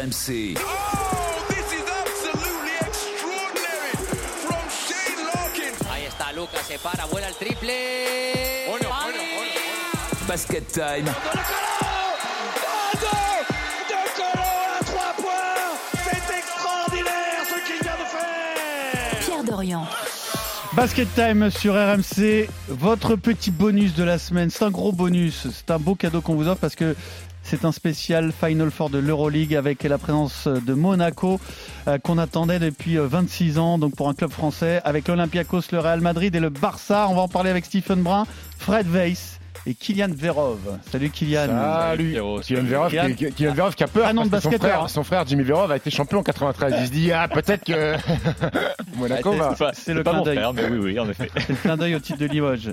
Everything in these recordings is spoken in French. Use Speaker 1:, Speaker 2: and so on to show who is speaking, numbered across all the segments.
Speaker 1: RMC.
Speaker 2: Ahí está Lucas, se para, vuela el triple.
Speaker 1: Basket Time.
Speaker 3: Pierre Dorian.
Speaker 4: Basket Time sur RMC, votre petit bonus de la semaine. C'est un gros bonus, c'est un beau cadeau qu'on vous offre parce que c'est un spécial Final Four de l'Euroleague avec la présence de Monaco euh, qu'on attendait depuis euh, 26 ans donc pour un club français avec l'Olympiakos, le Real Madrid et le Barça. On va en parler avec Stephen Brun, Fred Weiss et Kylian Verov. Salut Kylian.
Speaker 5: Salut. Kylian Verov,
Speaker 4: Kylian.
Speaker 5: qui, Kylian Verov qui a peur
Speaker 4: Ah non, de
Speaker 5: parce que son
Speaker 4: basketteur,
Speaker 5: frère,
Speaker 4: hein.
Speaker 5: son frère Jimmy Verov a été champion en 93. Il se dit ah peut-être que Monaco va.
Speaker 4: C'est le
Speaker 6: pas
Speaker 4: clin
Speaker 6: mon
Speaker 4: d'œil.
Speaker 6: frère, mais oui, oui, en effet.
Speaker 4: C'est le clin d'œil au titre de Limoges.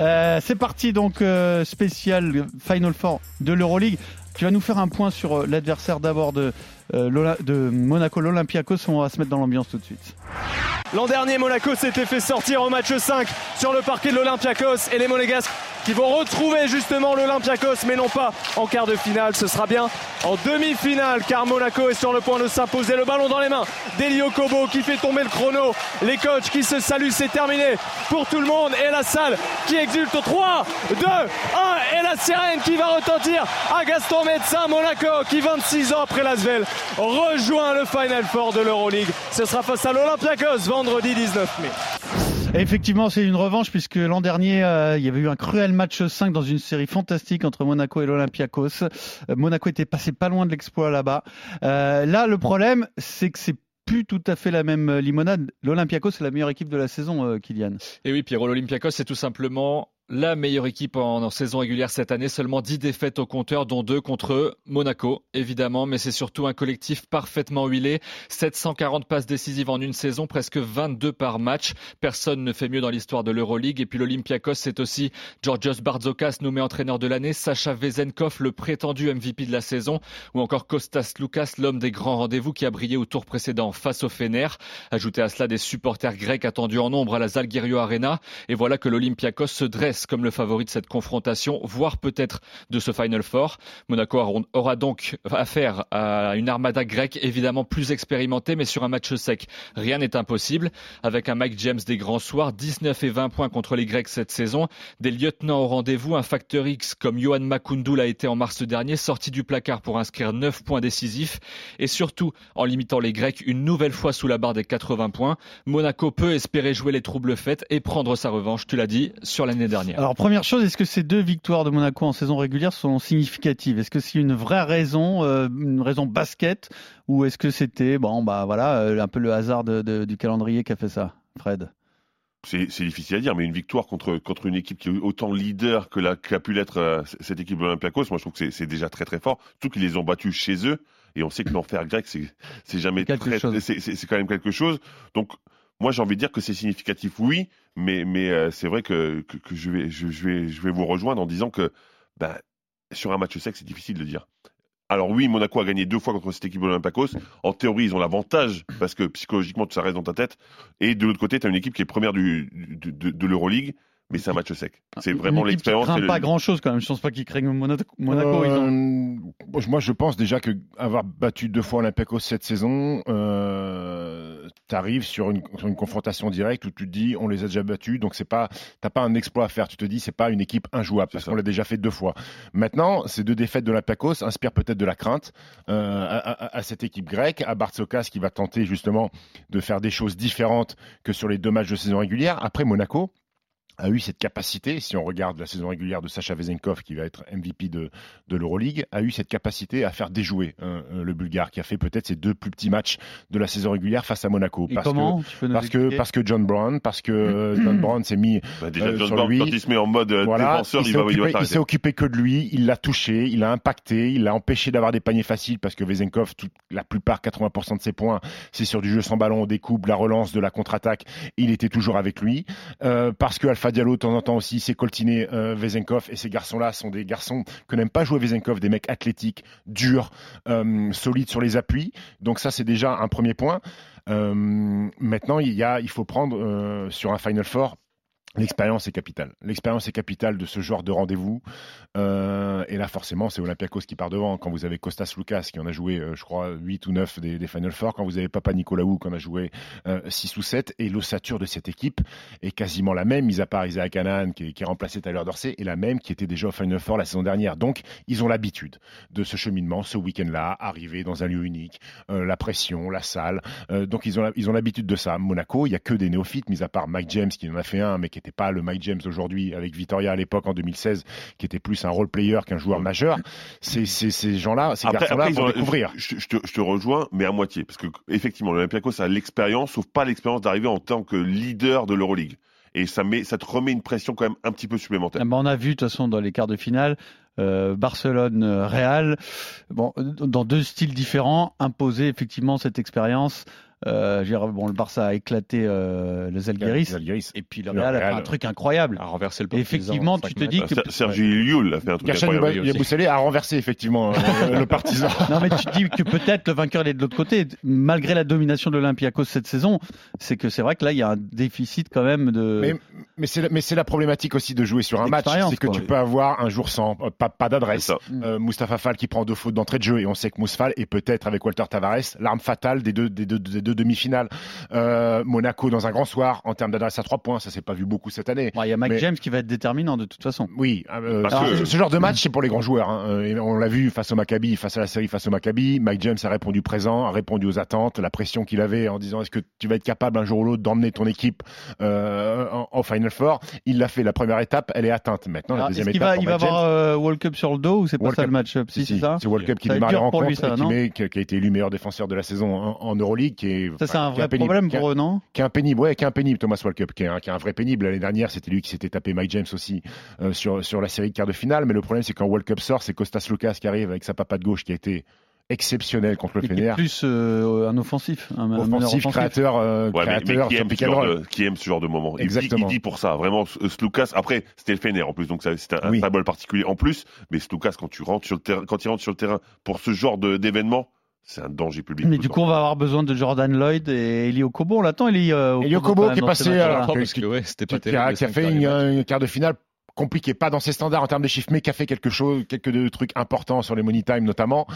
Speaker 4: Euh, c'est parti donc euh, spécial Final Four de l'Euroleague. Tu vas nous faire un point sur euh, l'adversaire d'abord euh, de Monaco, l'Olympiakos. On va se mettre dans l'ambiance tout de suite.
Speaker 7: L'an dernier, Monaco s'était fait sortir au match 5 sur le parquet de l'Olympiakos et les Monégasques qui vont retrouver justement l'Olympiakos, mais non pas en quart de finale. Ce sera bien en demi-finale car Monaco est sur le point de s'imposer. Le ballon dans les mains d'Elio Kobo qui fait tomber le chrono. Les coachs qui se saluent, c'est terminé pour tout le monde et la salle qui exulte 3, 2, 1 et la sirène qui va retentir à Gaston Médecin. Monaco qui 26 ans après l'Asvel rejoint le Final Four de l'Euroleague. Ce sera face à l'Olympiakos vendredi 19 mai.
Speaker 4: Effectivement, c'est une revanche puisque l'an dernier, euh, il y avait eu un cruel match 5 dans une série fantastique entre Monaco et l'Olympiakos. Euh, Monaco était passé pas loin de l'exploit là-bas. Euh, là, le problème, c'est que c'est plus tout à fait la même limonade. L'Olympiakos, c'est la meilleure équipe de la saison, Kylian.
Speaker 6: Et oui, Pierrot, l'Olympiakos, c'est tout simplement la meilleure équipe en, saison régulière cette année. Seulement 10 défaites au compteur, dont deux contre Monaco, évidemment. Mais c'est surtout un collectif parfaitement huilé. 740 passes décisives en une saison, presque 22 par match. Personne ne fait mieux dans l'histoire de l'Euroleague. Et puis l'Olympiakos, c'est aussi Georgios Barzokas, nommé entraîneur de l'année, Sacha Vezenkov, le prétendu MVP de la saison, ou encore Kostas Loukas, l'homme des grands rendez-vous qui a brillé au tour précédent face au Fener. Ajoutez à cela des supporters grecs attendus en nombre à la Zalgirio Arena. Et voilà que l'Olympiakos se dresse comme le favori de cette confrontation, voire peut-être de ce Final Four. Monaco aura- donc affaire à une armada grecque évidemment plus expérimentée, mais sur un match sec. Rien n'est impossible. Avec un Mike James des grands soirs, 19 et 20 points contre les Grecs cette saison, des lieutenants au rendez-vous, un facteur X comme Johan Makoundou l'a été en mars dernier, sorti du placard pour inscrire 9 points décisifs, et surtout en limitant les Grecs une nouvelle fois sous la barre des 80 points. Monaco peut espérer jouer les troubles faites et prendre sa revanche, tu l'as dit, sur l'année dernière.
Speaker 4: Alors première chose, est-ce que ces deux victoires de Monaco en saison régulière sont significatives? Est-ce que c'est une vraie raison, euh, une raison basket, ou est-ce que c'était bon bah voilà euh, un peu le hasard de- de- du calendrier qui a fait ça, Fred?
Speaker 8: C'est difficile à dire, mais une victoire contre, contre une équipe qui est autant leader que la- qu'a pu l'être euh, cette équipe de l'Olympiakos, moi je trouve que c'est- déjà très très fort. Surtout qu'ils les ont battus chez eux, et on sait que l'enfer grec, c'est c'est jamais
Speaker 4: Quelque
Speaker 8: très, c'est quand même quelque chose. Donc moi j'ai envie de dire que c'est significatif, oui, mais, mais euh, c'est vrai que, que, que je, vais, je, je vais, je vais vous rejoindre en disant que ben, sur un match sec, c'est difficile de dire. Alors oui, Monaco a gagné deux fois contre cette équipe de l'Olympiakos. En théorie, ils ont l'avantage parce que psychologiquement, tout ça reste dans ta tête. Et de l'autre côté, tu as une équipe qui est première du, du- de, de l'Euroleague, mais c'est un match sec. C'est vraiment l'expérience. et le-
Speaker 4: pas grand-chose quand même. Je pense pas qu'ils craignent Monaco. Monaco ils ont...
Speaker 5: Euh, Moi, je pense déjà que avoir battu deux fois Olympiakos cette saison, euh, t'arrives sur une, sur une confrontation directe où tu te dis, on les a déjà battus, donc c'est pas, t'as pas un exploit à faire. Tu te dis, c'est pas une équipe injouable parce qu'on l'a déjà fait deux fois. Maintenant, ces deux défaites de l'Olympiakos inspirent peut-être de la crainte euh, à, à- à cette équipe grecque, à Bartsokas qui va tenter justement de faire des choses différentes que sur les deux matchs de saison régulière. Après Monaco a eu cette capacité, si on regarde la saison régulière de Sacha Vezenkov, qui va être MVP de, de l'Euroleague, a eu cette capacité à faire déjouer hein, euh, le Bulgare, qui a fait peut-être ses deux plus petits matchs de la saison régulière face à Monaco.
Speaker 4: Et
Speaker 5: parce
Speaker 4: comment
Speaker 5: que,
Speaker 4: Tu peux nous
Speaker 5: parce, que, parce que John Brown, parce que euh, John Brown s'est mis
Speaker 8: Bah, déjà,
Speaker 5: euh,
Speaker 8: John
Speaker 5: sur
Speaker 8: Brown,
Speaker 5: lui.
Speaker 8: quand il se met en mode
Speaker 5: voilà,
Speaker 8: défenseur,
Speaker 5: il
Speaker 8: il,
Speaker 5: s'est
Speaker 8: va,
Speaker 5: occupé, il
Speaker 8: t'arrêter.
Speaker 5: s'est occupé que de lui, il l'a touché, il l'a impacté, il l'a empêché d'avoir des paniers faciles parce que Vezenkov, toute- la plupart, 80% de ses points, c'est sur du jeu sans ballon, des coupes, la relance, de la contre-attaque. Il était toujours avec lui. Euh, parce que Alpha Diallo, de temps en temps aussi, s'est coltiné euh, Vezenkov et ces garçons-là sont des garçons que n'aime pas jouer Vezenkov, des mecs athlétiques, durs, euh, solides sur les appuis. Donc ça, c'est déjà un premier point. Euh, maintenant, il, y a, il faut prendre euh, sur un Final Four L'expérience est capitale. L'expérience est capitale de ce genre de rendez-vous. Euh, et là, forcément, c'est Olympiakos qui part devant. Quand vous avez Costas Lucas, qui en a joué, euh, je crois, 8 ou 9 des, Final Four. Quand vous avez Papa Nicolaou, qui en a joué euh, 6 ou 7. Et l'ossature de cette équipe est quasiment la même, mis à part Isaac Hanan, qui, qui est remplacé Tyler Dorsey, et la même qui était déjà au Final Four la saison dernière. Donc, ils ont l'habitude de ce cheminement, ce week-end-là, arriver dans un lieu unique, euh, la pression, la salle. Donc, ils ont, l'habitude de ça. Monaco, il y a que des néophytes, mis à part Mike James, qui en a fait un, mais qui n'était pas le Mike James aujourd'hui avec Vitoria à l'époque en 2016, qui était plus un role player qu'un joueur majeur. C'est c'est- ces gens-là, ces garçons-là, vont
Speaker 8: ont-
Speaker 5: découvrir.
Speaker 8: Je, je te, je te rejoins, mais à moitié. Parce que, effectivement, l'Olympiakos a l'expérience, sauf pas l'expérience d'arriver en tant que leader de l'Euroleague. Et ça, met, ça te remet une pression quand même un petit peu supplémentaire.
Speaker 4: Ah bah, on a vu de toute façon dans les quarts de finale euh, Barcelone Real bon dans deux styles différents imposer effectivement cette expérience euh, dire, bon le Barça a éclaté euh, le Zalgiris
Speaker 5: Zalgiris.
Speaker 4: et puis le Real a fait un truc incroyable
Speaker 6: À renverser le
Speaker 4: Et effectivement, tu te dis que-
Speaker 8: Ser- Sergi Llull a fait un truc incroyable.
Speaker 5: a renversé effectivement euh, le partisan.
Speaker 4: non mais tu te dis que peut-être le vainqueur il est de l'autre côté malgré la domination de l'Olympiakos cette saison c'est que c'est vrai que là il y a un déficit quand même de
Speaker 5: Mais, mais c'est la- problématique aussi de jouer sur un match, c'est que
Speaker 4: quoi.
Speaker 5: tu peux avoir un jour sans euh, pas, d'adresse.
Speaker 8: ça.
Speaker 5: Euh, Mustapha Fall qui prend deux fautes d'entrée de jeu et on sait que Mousfal est peut-être avec Walter Tavares l'arme fatale des deux, des deux, des deux demi-finales. Euh, Monaco dans un grand soir en termes d'adresse à trois points, ça s'est pas vu beaucoup cette année.
Speaker 4: Bon, il y a Mike
Speaker 5: Mais-
Speaker 4: James qui va être déterminant de toute façon
Speaker 5: Oui, euh,
Speaker 8: Parce
Speaker 5: alors,
Speaker 8: que-
Speaker 5: ce- genre de match, c'est pour les grands joueurs. hein. Euh, On l'a vu face au Maccabi, face à la série, face au Maccabi. Mike James a répondu présent, a répondu aux attentes, la pression qu'il avait en disant est-ce que tu vas être capable un jour ou l'autre d'emmener ton équipe euh, en, en Final Four? Il l'a fait. La première étape, elle est atteinte. Maintenant, la
Speaker 4: Alors,
Speaker 5: deuxième
Speaker 4: est-ce qu'il
Speaker 5: étape,
Speaker 4: va, il va
Speaker 5: James,
Speaker 4: avoir euh, World Cup sur le dos ou c'est pas
Speaker 5: World
Speaker 4: ça
Speaker 5: Cup.
Speaker 4: le match-up si,
Speaker 5: si,
Speaker 4: c'est ça
Speaker 5: c'est World Cup qui démarre
Speaker 4: pour
Speaker 5: rencontres
Speaker 4: lui, ça,
Speaker 5: et qui, met- qui a, qui a été élu meilleur défenseur de la saison en, en Euroleague. Qui est,
Speaker 4: Ça, c'est un vrai
Speaker 5: pénible,
Speaker 4: problème pour eux, non
Speaker 5: qui est un pénible, ouais, qui est un pénible, Thomas World Cup, qui est un, qui est un vrai pénible. L'année dernière, c'était lui qui s'était tapé Mike James aussi euh, sur, sur la série de quart de finale. Mais le problème, c'est quand World Cup sort, c'est Costas Lucas qui arrive avec sa patate gauche qui a été exceptionnel contre le Fener.
Speaker 4: plus euh, un offensif, un,
Speaker 5: Offensif, créateur, euh,
Speaker 8: Ouais, mais, mais
Speaker 5: créateur
Speaker 8: qui, aime ce genre de, qui aime ce genre de moment. Il dit,
Speaker 5: Exactement.
Speaker 8: il dit pour ça, vraiment, Slukas, après, c'était le Fener en plus, donc c'était un
Speaker 5: Oui.
Speaker 8: symbole particulier en plus, mais Slukas, quand tu rentres sur le terrain, quand il rentre sur le terrain pour ce genre de- d'événement, c'est un danger public.
Speaker 4: Mais du coup,
Speaker 8: temps.
Speaker 4: on va avoir besoin de Jordan Lloyd et Eli Okobo. On l'attend, Eli euh.
Speaker 5: Eli Okobo qui est passé, alors,
Speaker 6: parce que ouais, c'était pas
Speaker 5: qui a, qui a fait une,
Speaker 6: derniers matchs.
Speaker 5: un quart de finale compliqué, pas dans ses standards en termes de chiffres, mais qui a fait quelque chose, quelques trucs importants sur les money time notamment.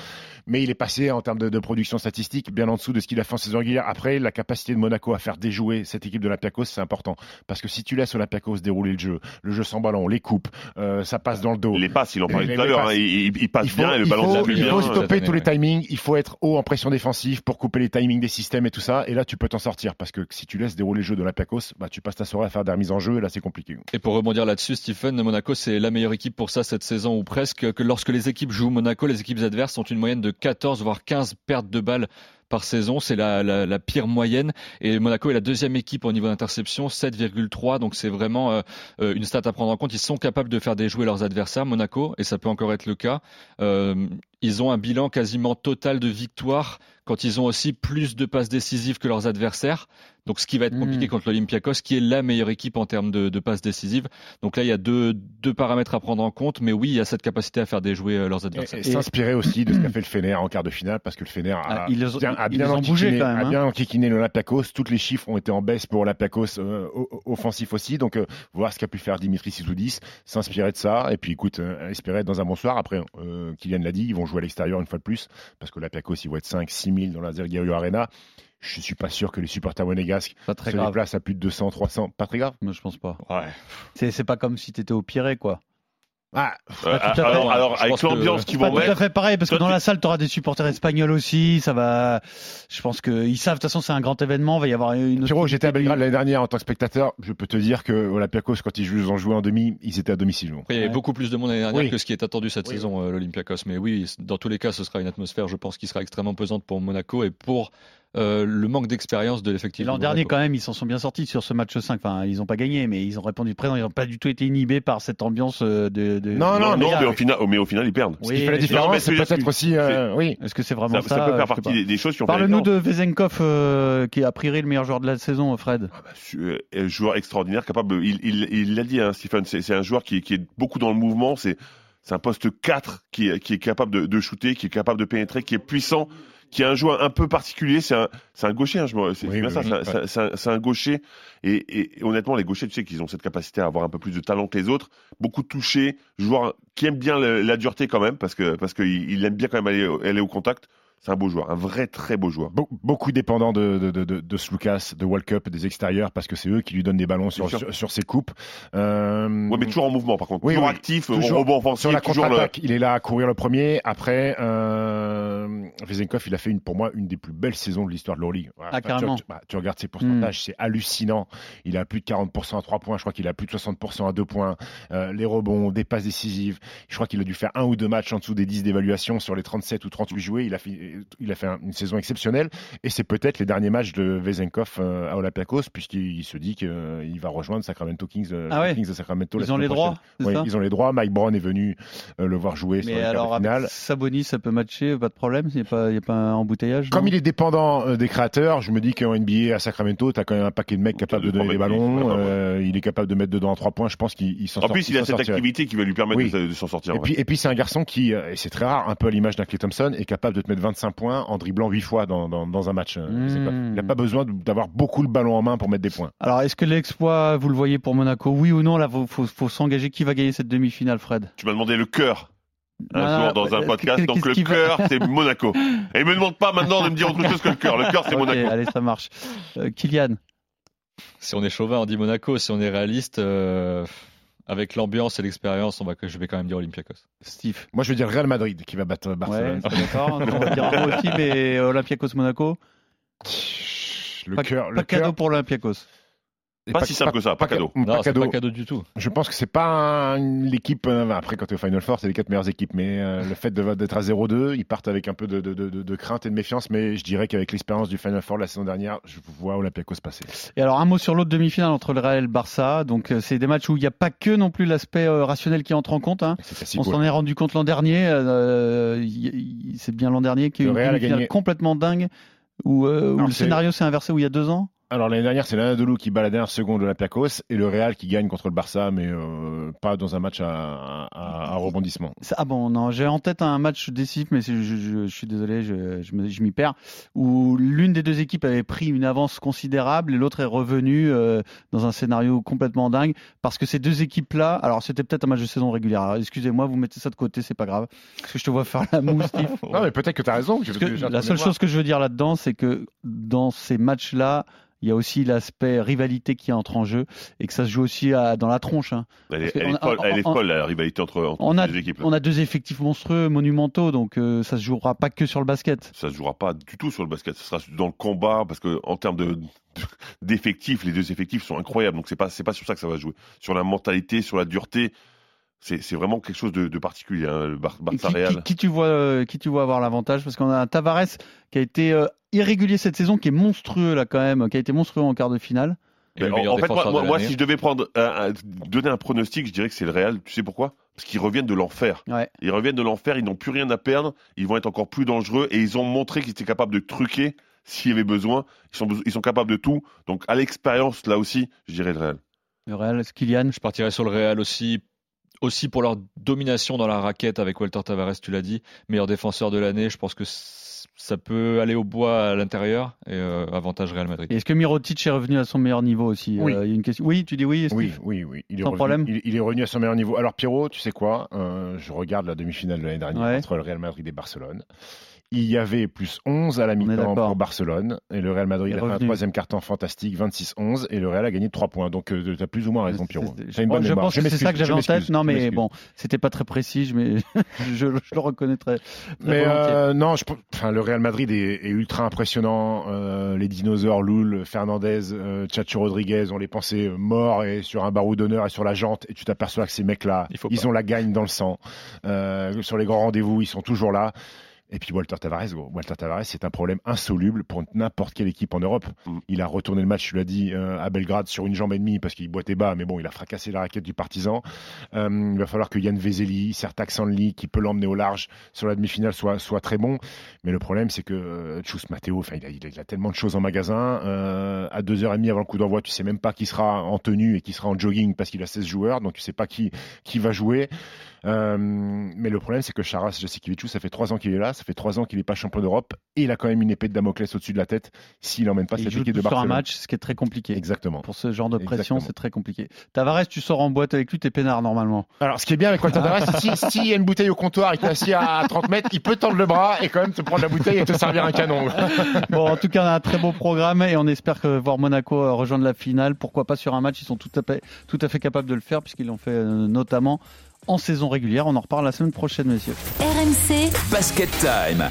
Speaker 5: Mais il est passé en termes de, de production statistique bien en dessous de ce qu'il a fait en saison régulière. Après, la capacité de Monaco à faire déjouer cette équipe de l'Olympiakos, c'est important. Parce que si tu laisses Olympiakos dérouler le jeu, le jeu sans ballon, les coupes, euh, ça passe dans le dos.
Speaker 8: Les passes, il en parlait tout à l'heure, hein, il, il- il passe
Speaker 5: Il faut,
Speaker 8: bien et le
Speaker 5: il
Speaker 8: ballon
Speaker 5: faut-
Speaker 8: plus
Speaker 5: il
Speaker 8: bien.
Speaker 5: faut
Speaker 6: cette
Speaker 5: stopper tous les timings, il faut être haut en pression défensive pour couper les timings des systèmes et tout ça. Et là, tu peux t'en sortir parce que si tu laisses dérouler le jeu de l'Olympiakos, bah, tu passes ta soirée à faire des remises en jeu et là, c'est compliqué.
Speaker 6: Et pour rebondir là-dessus, Stephen, Monaco, c'est la meilleure équipe pour ça cette saison ou presque. Que lorsque les équipes jouent Monaco, les équipes adverses ont une moyenne de 14 voire 15 pertes de balles par saison. C'est la, la, pire moyenne. Et Monaco est la deuxième équipe au niveau d'interception, 7,3. Donc c'est vraiment euh, euh, une stat à prendre en compte. Ils sont capables de faire déjouer leurs adversaires, Monaco, et ça peut encore être le cas. Euh, ils ont un bilan quasiment total de victoires quand ils ont aussi plus de passes décisives que leurs adversaires. Donc ce qui va être compliqué
Speaker 4: Mm.
Speaker 6: contre l'Olympiakos, qui est la meilleure équipe en termes de, de passes décisives. Donc là, il y a deux, deux paramètres à prendre en compte, mais oui, il y a cette capacité à faire déjouer euh, leurs
Speaker 5: Et,
Speaker 6: adversaires.
Speaker 5: et s'inspirer aussi de ce qu'a fait le Fener en quart de finale, parce que le Fener a,
Speaker 4: Ah, ils les ont-
Speaker 5: bien, a
Speaker 4: ils
Speaker 5: bien
Speaker 4: ont bougé quand même,
Speaker 5: a
Speaker 4: hein.
Speaker 5: bien enquiquiné l'Olympiakos. Toutes les chiffres ont été en baisse pour l'Olympiakos euh, offensif aussi. Donc, euh, voir ce qu'a pu faire Dimitri Sisoudis, s'inspirer de ça. Et puis, écoute, euh, espérer être dans un bon soir. Après, euh, Kylian l'a dit, ils vont jouer à l'extérieur une fois de plus, parce que l'Olympiakos, ils vont être 5 6 000 dans la Zergario Arena. Je suis pas sûr que les supporters monégasques
Speaker 4: Pas très
Speaker 5: se
Speaker 4: grave.
Speaker 5: déplacent à plus de 200, 300. Pas très grave.
Speaker 4: Moi, je pense pas.
Speaker 6: Ouais.
Speaker 4: C'est c'est pas comme si t'étais au Pirée, quoi.
Speaker 5: Ah,
Speaker 8: Euh,
Speaker 4: tout à fait.
Speaker 8: alors, alors,
Speaker 6: Je
Speaker 8: avec l'ambiance qu'ils vont
Speaker 4: tout à
Speaker 8: mettre,
Speaker 4: fait pareil parce que dans la salle, tu auras des supporters espagnols aussi. Ça va. Je pense qu'ils savent. De toute façon, c'est un grand événement. Il va y avoir une.
Speaker 5: Pierrot, j'étais à Belgrade l'année dernière en tant que spectateur. Je peux te dire que Olympiakos, quand ils jouent- ont joué en demi, ils étaient à domicile.
Speaker 6: Il y avait
Speaker 4: Ouais.
Speaker 6: beaucoup plus de monde l'année dernière
Speaker 5: Oui.
Speaker 6: que ce qui est attendu cette
Speaker 5: Oui.
Speaker 6: saison, euh, l'Olympiakos. Mais oui, dans tous les cas, ce sera une atmosphère, je pense, qui sera extrêmement pesante pour Monaco et pour euh, le manque d'expérience de l'effectif.
Speaker 4: L'an
Speaker 6: de
Speaker 4: dernier, quand même, ils s'en sont bien sortis sur ce match 5. Enfin, ils n'ont pas gagné, mais ils ont répondu présent. Ils n'ont pas du tout été inhibés par cette ambiance euh, de. de-
Speaker 5: Non,
Speaker 8: non, non,
Speaker 5: mais-
Speaker 8: au final, mais au final, ils perdent.
Speaker 5: Ce qui fait la différence,
Speaker 8: Non, mais
Speaker 5: c'est peut-être aussi. euh, oui.
Speaker 4: Est-ce que c'est vraiment
Speaker 8: Ça,
Speaker 4: ça,
Speaker 8: ça peut faire partie des, des choses qui ont fait la
Speaker 4: Parle-nous de Vezenkov, euh, qui est a priori le meilleur joueur de la saison, Fred.
Speaker 8: Ah bah, euh, joueur extraordinaire, capable. Il il- il l'a dit, hein, Stephen. C'est c'est un joueur qui, qui est beaucoup dans le mouvement. C'est c'est un poste 4 qui, est- qui est capable de, de shooter, qui est capable de pénétrer, qui est puissant, qui est un joueur un peu particulier. C'est un, c'est un gaucher, hein, c'est
Speaker 5: Oui,
Speaker 8: bien
Speaker 5: oui,
Speaker 8: ça.
Speaker 5: oui,
Speaker 8: c'est un- c'est un- gaucher. Et, et honnêtement, les gauchers, tu sais qu'ils ont cette capacité à avoir un peu plus de talent que les autres. Beaucoup touchés, joueur qui aime bien le- la dureté quand même, parce que parce qu'il il aime bien quand même aller, aller au contact. C'est un beau joueur, un vrai très beau joueur.
Speaker 5: Be- beaucoup dépendant de, de, de, de, de Slucas, de World Cup, des extérieurs, parce que c'est eux qui lui donnent des ballons sur, ses coupes. Euh,
Speaker 8: Ouais, mais toujours en mouvement par contre.
Speaker 5: Oui,
Speaker 8: toujours
Speaker 5: oui.
Speaker 8: actif,
Speaker 5: Toujours
Speaker 8: au rebond offensif,
Speaker 5: Sur la
Speaker 8: le-
Speaker 5: contre-attaque, il est là à courir le premier. Après, euh, Vezenkov, il a fait une, pour moi une des plus belles saisons de l'histoire de l'Euroleague. Voilà.
Speaker 4: Ah,
Speaker 5: tu-. Tu, bah, tu regardes ses pourcentages,
Speaker 4: Hmm.
Speaker 5: c'est hallucinant. Il a plus de 40% à 3 points. Je crois qu'il a plus de 60% à 2 points. Euh, les rebonds, des passes décisives. Je crois qu'il a dû faire un ou deux matchs en dessous des 10 d'évaluation sur les 37 ou 38 joués. Il a fait, il a fait un- une saison exceptionnelle. Et c'est peut-être les derniers matchs de Vezenkov euh, à Olympiakos, puisqu'il il se dit qu'il va rejoindre Sacramento Kings, euh,
Speaker 4: Ah ouais.
Speaker 5: Kings de Sacramento. la
Speaker 4: Ils ont
Speaker 5: semaine
Speaker 4: les droits,
Speaker 5: prochaine.
Speaker 4: ça
Speaker 5: ils ont les droits. Mike Brown est venu euh, le voir jouer sur
Speaker 4: Mais
Speaker 5: quarts de
Speaker 4: alors,
Speaker 5: finale.
Speaker 4: Sabonis, ça peut matcher, pas de problème Il n'y a, pas- il y a pas un embouteillage
Speaker 5: Comme il est dépendant des créateurs, je me dis qu'en NBA à Sacramento, tu as quand même un paquet de mecs capables de donner des ballons.
Speaker 8: ouais, ouais, ouais.
Speaker 5: euh, il est capable de mettre dedans à trois points. Je pense qu'il il s'en
Speaker 8: En
Speaker 5: sort-
Speaker 8: plus, il a cette activité qui va lui permettre
Speaker 5: Oui.
Speaker 8: de, de s'en sortir.
Speaker 5: Et
Speaker 8: ouais.
Speaker 5: puis, et puis c'est un garçon qui, et c'est très rare, un peu à l'image d'un Clay Thompson, est capable de te mettre 25 points en dribblant 8 fois dans, dans, dans un match.
Speaker 4: Mmh.
Speaker 5: pas- Il n'a pas besoin d'avoir beaucoup le ballon en main pour mettre des points.
Speaker 4: Alors, est-ce que l'exploit, vous le voyez pour Monaco? Oui ou non? Là, il faut, faut s'engager. Qui va gagner cette demi-finale, Fred?
Speaker 8: Tu m'as demandé le cœur un
Speaker 4: Ah,
Speaker 8: jour dans un
Speaker 4: euh,
Speaker 8: podcast. Donc le cœur, c'est Monaco. Et me demande pas maintenant de me dire autre chose que le cœur. Le cœur, c'est Monaco.
Speaker 4: allez, ça marche. Euh, Kylian
Speaker 6: Si on est chauvin, on dit Monaco. Si on est réaliste, euh, avec l'ambiance et l'expérience, on va, je vais quand même dire Olympiakos.
Speaker 4: Steve
Speaker 5: Moi, je veux dire Real Madrid qui va battre Barcelone.
Speaker 4: d'accord. On va dire un aussi, mais Olympiakos Monaco.
Speaker 5: Le
Speaker 4: Pas,
Speaker 5: cœur,
Speaker 4: pas
Speaker 5: le
Speaker 4: cadeau
Speaker 5: cœur.
Speaker 4: pour l'Olympiakos.
Speaker 8: Pas si simple que ça, pas cadeau.
Speaker 5: Pas
Speaker 6: Non,
Speaker 5: cadeau.
Speaker 6: pas cadeau du tout.
Speaker 5: Je pense que c'est pas l'équipe. euh, après, quand tu es au Final Four, c'est les quatre meilleures équipes. Mais euh, le fait de- d'être à 0-2, ils partent avec un peu de, de- de- de crainte et de méfiance. Mais je dirais qu'avec l'expérience du Final Four la saison dernière, je vois Olympiakos passer.
Speaker 4: Et alors un mot sur l'autre demi-finale entre le Real et le Barça. Donc euh, c'est des matchs où il n'y a pas que non plus l'aspect euh, rationnel qui entre en compte. hein. On s'en est rendu compte l'an dernier. euh, c'est bien l'an dernier qu'il y a eu une demi-finale
Speaker 5: gagné.
Speaker 4: complètement dingue où, euh, le scénario s'est inversé où il y a deux ans.
Speaker 5: Alors l'année dernière, c'est l'Anadolu qui bat la dernière seconde de l'Olympiakos et le Real qui gagne contre le Barça, mais euh, pas dans un match à, à- à rebondissement.
Speaker 4: Ah bon, non, j'ai en tête un match décisif, mais je, je- je suis désolé, je, m'y perds, où l'une des deux équipes avait pris une avance considérable et l'autre est revenue euh, dans un scénario complètement dingue, parce que ces deux équipes-là, alors c'était peut-être un match de saison régulière, excusez-moi, vous mettez ça de côté, c'est pas grave, parce que je te vois faire la moue, Steve.
Speaker 5: Non, mais peut-être que tu as raison.
Speaker 4: Que la seule chose que je veux dire là-dedans, c'est que dans ces matchs-là, il y a aussi l'aspect rivalité qui entre en jeu et que ça se joue aussi à- dans la tronche. hein.
Speaker 8: Elle est, folle, elle est
Speaker 4: on-
Speaker 8: folle, la rivalité entre, entre
Speaker 4: On a,
Speaker 8: les deux équipes.
Speaker 4: on a deux effectifs monstrueux, monumentaux, donc euh, ça se jouera pas que sur le basket.
Speaker 8: Ça se jouera pas du tout sur le basket. Ce sera dans le combat parce que en termes de d'effectifs, les deux effectifs sont incroyables. Donc c'est pas c'est pas sur ça que ça va jouer. Sur la mentalité, sur la dureté, c'est vraiment quelque chose de, de particulier. hein, le Bar- Barça
Speaker 4: qui,
Speaker 8: Real.
Speaker 4: qui- qui tu vois, euh, qui tu vois avoir l'avantage? Parce qu'on a un Tavares qui a été euh, irrégulier cette saison, qui est monstrueux là quand même, qui a été monstrueux en quart de finale.
Speaker 8: En, fait, moi, moi- si je devais prendre un- un- donner un pronostic, je dirais que c'est le Real. Tu sais pourquoi? Parce qu'ils reviennent de l'enfer.
Speaker 4: Ouais.
Speaker 8: Ils reviennent de l'enfer, ils n'ont plus rien à perdre, ils vont être encore plus dangereux et ils ont montré qu'ils étaient capables de truquer s'il y avait besoin. Ils sont, ils sont capables de tout. Donc à l'expérience, là aussi, je dirais le Real.
Speaker 4: Le Real, Kylian?
Speaker 6: Je partirais sur le Real aussi, aussi pour leur domination dans la raquette avec Walter Tavares, tu l'as dit, meilleur défenseur de l'année. Je pense que ça peut aller au bois à l'intérieur et euh, avantage Real Madrid.
Speaker 4: Est-ce que Mirotic est revenu à son meilleur niveau aussi
Speaker 5: Oui.
Speaker 4: Euh, il y a une question. Oui, tu dis oui, Steve
Speaker 5: Oui, oui, oui. Il est,
Speaker 4: Sans
Speaker 5: revenu,
Speaker 4: problème.
Speaker 5: il, il est revenu à son meilleur niveau. Alors Pierrot, tu sais quoi Euh, Je regarde la demi-finale de l'année dernière
Speaker 4: Ouais.
Speaker 5: entre le Real Madrid et Barcelone. Il y avait plus 11 à la mi-temps pour Barcelone et le Real Madrid a fait un troisième carton fantastique, 26-11 et le Real a gagné de 3 points. Donc tu as plus ou moins raison Pierrot. Une bonne
Speaker 4: je pense que c'est ça que j'avais en tête. Non, mais bon, c'était pas très précis, mais je, je le très
Speaker 5: Mais euh, non, je, enfin, le Real Madrid est, est ultra impressionnant. Euh, les dinosaures, Loul, Fernandez, euh, Chacho Rodriguez, on les pensait morts et sur un barreau d'honneur et sur la jante. Et tu t'aperçois que ces mecs-là,
Speaker 6: Il
Speaker 5: ils
Speaker 6: pas.
Speaker 5: ont la gagne dans le sang. Euh, sur les grands rendez-vous, ils sont toujours là. Et puis Walter Tavares, gros. Walter Tavares, c'est un problème insoluble pour n'importe quelle équipe en Europe.
Speaker 8: Mm.
Speaker 5: Il a retourné le match, tu l'as dit, euh, à Belgrade sur une jambe et demie parce qu'il boitait bas, mais bon, il a fracassé la raquette du partisan. Euh, il va falloir que Yann Vezeli, Sertak Sanli, qui peut l'emmener au large sur la demi-finale, soit, soit très bon. Mais le problème, c'est que euh, Tchous Matteo, enfin, il a tellement de choses en magasin. Euh, à 2h30 avant le coup d'envoi, tu sais même pas qui sera en tenue et qui sera en jogging parce qu'il a 16 joueurs, donc tu sais pas qui, qui va jouer. Euh, mais le problème, c'est que Charas Jasikevichou, ça fait trois ans qu'il est là, ça fait trois ans qu'il n'est pas champion d'Europe, et il a quand même une épée de Damoclès au-dessus de la tête s'il n'emmène pas
Speaker 4: Il
Speaker 5: cette équipe de
Speaker 4: sur un
Speaker 5: Barcelone.
Speaker 4: match, ce qui est très compliqué.
Speaker 5: Exactement.
Speaker 4: Pour ce genre de pression, c'est très compliqué. Tavares, tu sors en boîte avec lui, t'es peinard normalement.
Speaker 5: Alors, ce qui est bien avec Quentin Tavares, si s'il y a une bouteille au comptoir et qu'il est assis à 30 mètres, il peut tendre le bras et quand même te prendre la bouteille et te servir un canon.
Speaker 4: Bon, en tout cas, on a un très beau programme et on espère que voir Monaco euh, rejoindre la finale. Pourquoi pas sur un match Ils sont tout à fait, tout à fait capables de le faire puisqu'ils l'ont fait euh, notamment en saison régulière. On en reparle la semaine prochaine, messieurs.
Speaker 1: RMC,
Speaker 3: Basket Time.